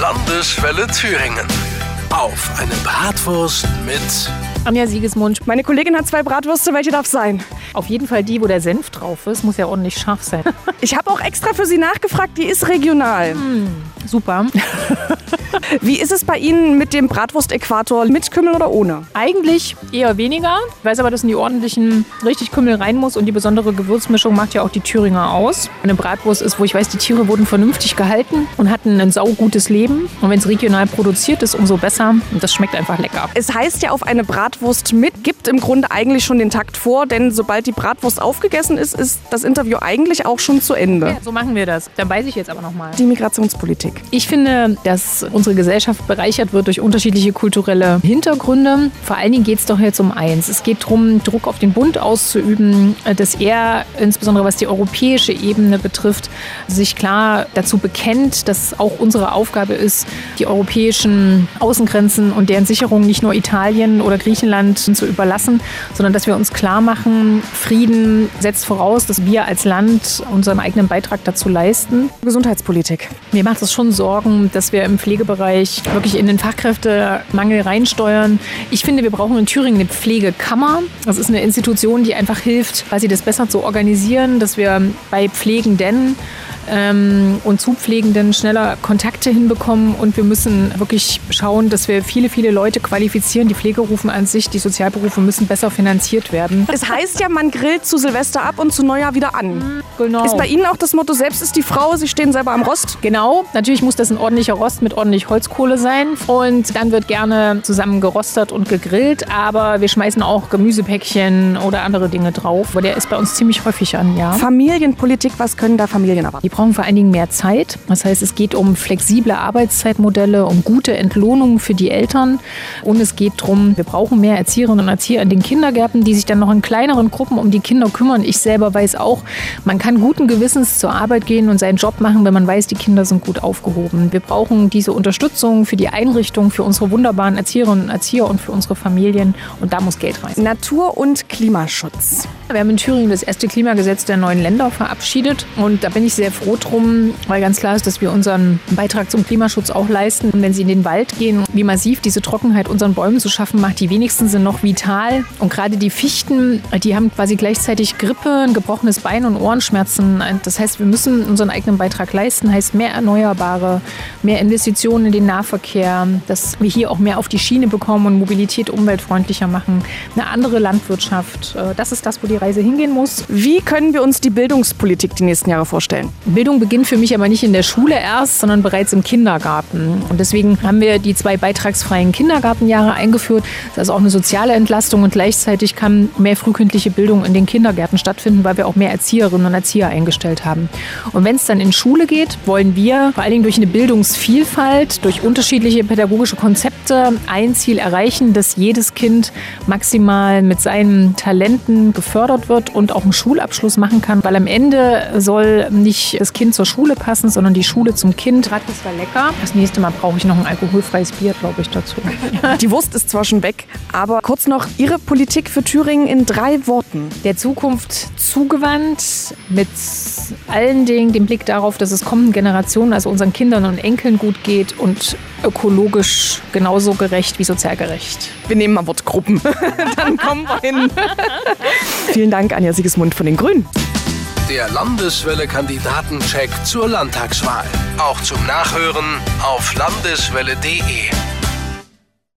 Landeswelle Thüringen. Auf eine Bratwurst mit Anja Siegesmund. Meine Kollegin hat zwei Bratwürste, welche darf sein? Auf jeden Fall die, wo der Senf drauf ist. Muss ja ordentlich scharf sein. Ich habe auch extra für Sie nachgefragt, die ist regional. Super. Wie ist es bei Ihnen mit dem Bratwurst-Äquator? Mit Kümmel oder ohne? Eigentlich eher weniger. Ich weiß aber, dass in die ordentlichen richtig Kümmel rein muss und die besondere Gewürzmischung macht ja auch die Thüringer aus. Eine Bratwurst ist, wo ich weiß, die Tiere wurden vernünftig gehalten und hatten ein saugutes Leben. Und wenn es regional produziert ist, umso besser. Und das schmeckt einfach lecker. Es heißt ja auf eine Bratwurst mit, gibt im Grunde eigentlich schon den Takt vor, denn sobald die Bratwurst aufgegessen ist, ist das Interview eigentlich auch schon zu Ende. Ja, so machen wir das. Dann weiß ich jetzt aber nochmal. Die Migrationspolitik. Ich finde, dass unsere Gesellschaft bereichert wird durch unterschiedliche kulturelle Hintergründe. Vor allen Dingen geht es doch jetzt um eins. Es geht darum, Druck auf den Bund auszuüben, dass er, insbesondere was die europäische Ebene betrifft, sich klar dazu bekennt, dass auch unsere Aufgabe ist, die europäischen Außengrenzen und deren Sicherung nicht nur Italien oder Griechenland zu überlassen, sondern dass wir uns klar machen, Frieden setzt voraus, dass wir als Land unseren eigenen Beitrag dazu leisten. Gesundheitspolitik. Mir macht es schon Sorgen, dass wir im Pflegebereich wirklich in den Fachkräftemangel reinsteuern. Ich finde, wir brauchen in Thüringen eine Pflegekammer. Das ist eine Institution, die einfach hilft, quasi das besser zu organisieren, dass wir bei Pflegenden ähm, und Zupflegenden schneller Kontakte hinbekommen. Und wir müssen wirklich schauen, dass wir viele, viele Leute qualifizieren. Die Pflegerufen an sich, die Sozialberufe müssen besser finanziert werden. Es heißt ja, man grillt zu Silvester ab und zu Neujahr wieder an. Genau. Ist bei Ihnen auch das Motto, selbst ist die Frau, Sie stehen selber am Rost? Genau, natürlich muss das ein ordentlicher Rost mit ordentlich Holzkohle sein. Und dann wird gerne zusammen gerostet und gegrillt. Aber wir schmeißen auch Gemüsepäckchen oder andere Dinge drauf. Aber der ist bei uns ziemlich häufig an, ja. Familienpolitik, was können da Familien erwarten? Brauchen vor allen Dingen mehr Zeit. Das heißt, es geht um flexible Arbeitszeitmodelle, um gute Entlohnungen für die Eltern. Und es geht darum, wir brauchen mehr Erzieherinnen und Erzieher in den Kindergärten, die sich dann noch in kleineren Gruppen um die Kinder kümmern. Ich selber weiß auch, man kann guten Gewissens zur Arbeit gehen und seinen Job machen, wenn man weiß, die Kinder sind gut aufgehoben. Wir brauchen diese Unterstützung für die Einrichtung, für unsere wunderbaren Erzieherinnen und Erzieher und für unsere Familien. Und da muss Geld rein. Natur- und Klimaschutz. Wir haben in Thüringen das erste Klimagesetz der neuen Länder verabschiedet. Und da bin ich sehr froh drum, weil ganz klar ist, dass wir unseren Beitrag zum Klimaschutz auch leisten. Und wenn Sie in den Wald gehen, wie massiv diese Trockenheit unseren Bäumen zu schaffen macht, die wenigsten sind noch vital. Und gerade die Fichten, die haben quasi gleichzeitig Grippe, ein gebrochenes Bein und Ohrenschmerzen. Das heißt, wir müssen unseren eigenen Beitrag leisten. Heißt mehr Erneuerbare, mehr Investitionen in den Nahverkehr, dass wir hier auch mehr auf die Schiene bekommen und Mobilität umweltfreundlicher machen. Eine andere Landwirtschaft. Das ist das, wo die Reise hingehen muss. Wie können wir uns die Bildungspolitik die nächsten Jahre vorstellen? Bildung beginnt für mich aber nicht in der Schule erst, sondern bereits im Kindergarten. Und deswegen haben wir die zwei beitragsfreien Kindergartenjahre eingeführt. Das ist auch eine soziale Entlastung und gleichzeitig kann mehr frühkindliche Bildung in den Kindergärten stattfinden, weil wir auch mehr Erzieherinnen und Erzieher eingestellt haben. Und wenn es dann in Schule geht, wollen wir vor allen Dingen durch eine Bildungsvielfalt, durch unterschiedliche pädagogische Konzepte ein Ziel erreichen, dass jedes Kind maximal mit seinen Talenten gefördert wird und auch einen Schulabschluss machen kann, weil am Ende soll nicht das Kind zur Schule passen, sondern die Schule zum Kind. Das war lecker. Das nächste Mal brauche ich noch ein alkoholfreies Bier, glaube ich, dazu. Die Wurst ist zwar schon weg, aber kurz noch Ihre Politik für Thüringen in drei Worten. Der Zukunft zugewandt, mit allen Dingen dem Blick darauf, dass es kommenden Generationen, also unseren Kindern und Enkeln gut geht und ökologisch genauso gerecht wie sozial gerecht. Wir nehmen mal Wortgruppen. Dann kommen wir hin. Vielen Dank, Anja Siegesmund von den Grünen. Der Landeswelle-Kandidatencheck zur Landtagswahl. Auch zum Nachhören auf landeswelle.de.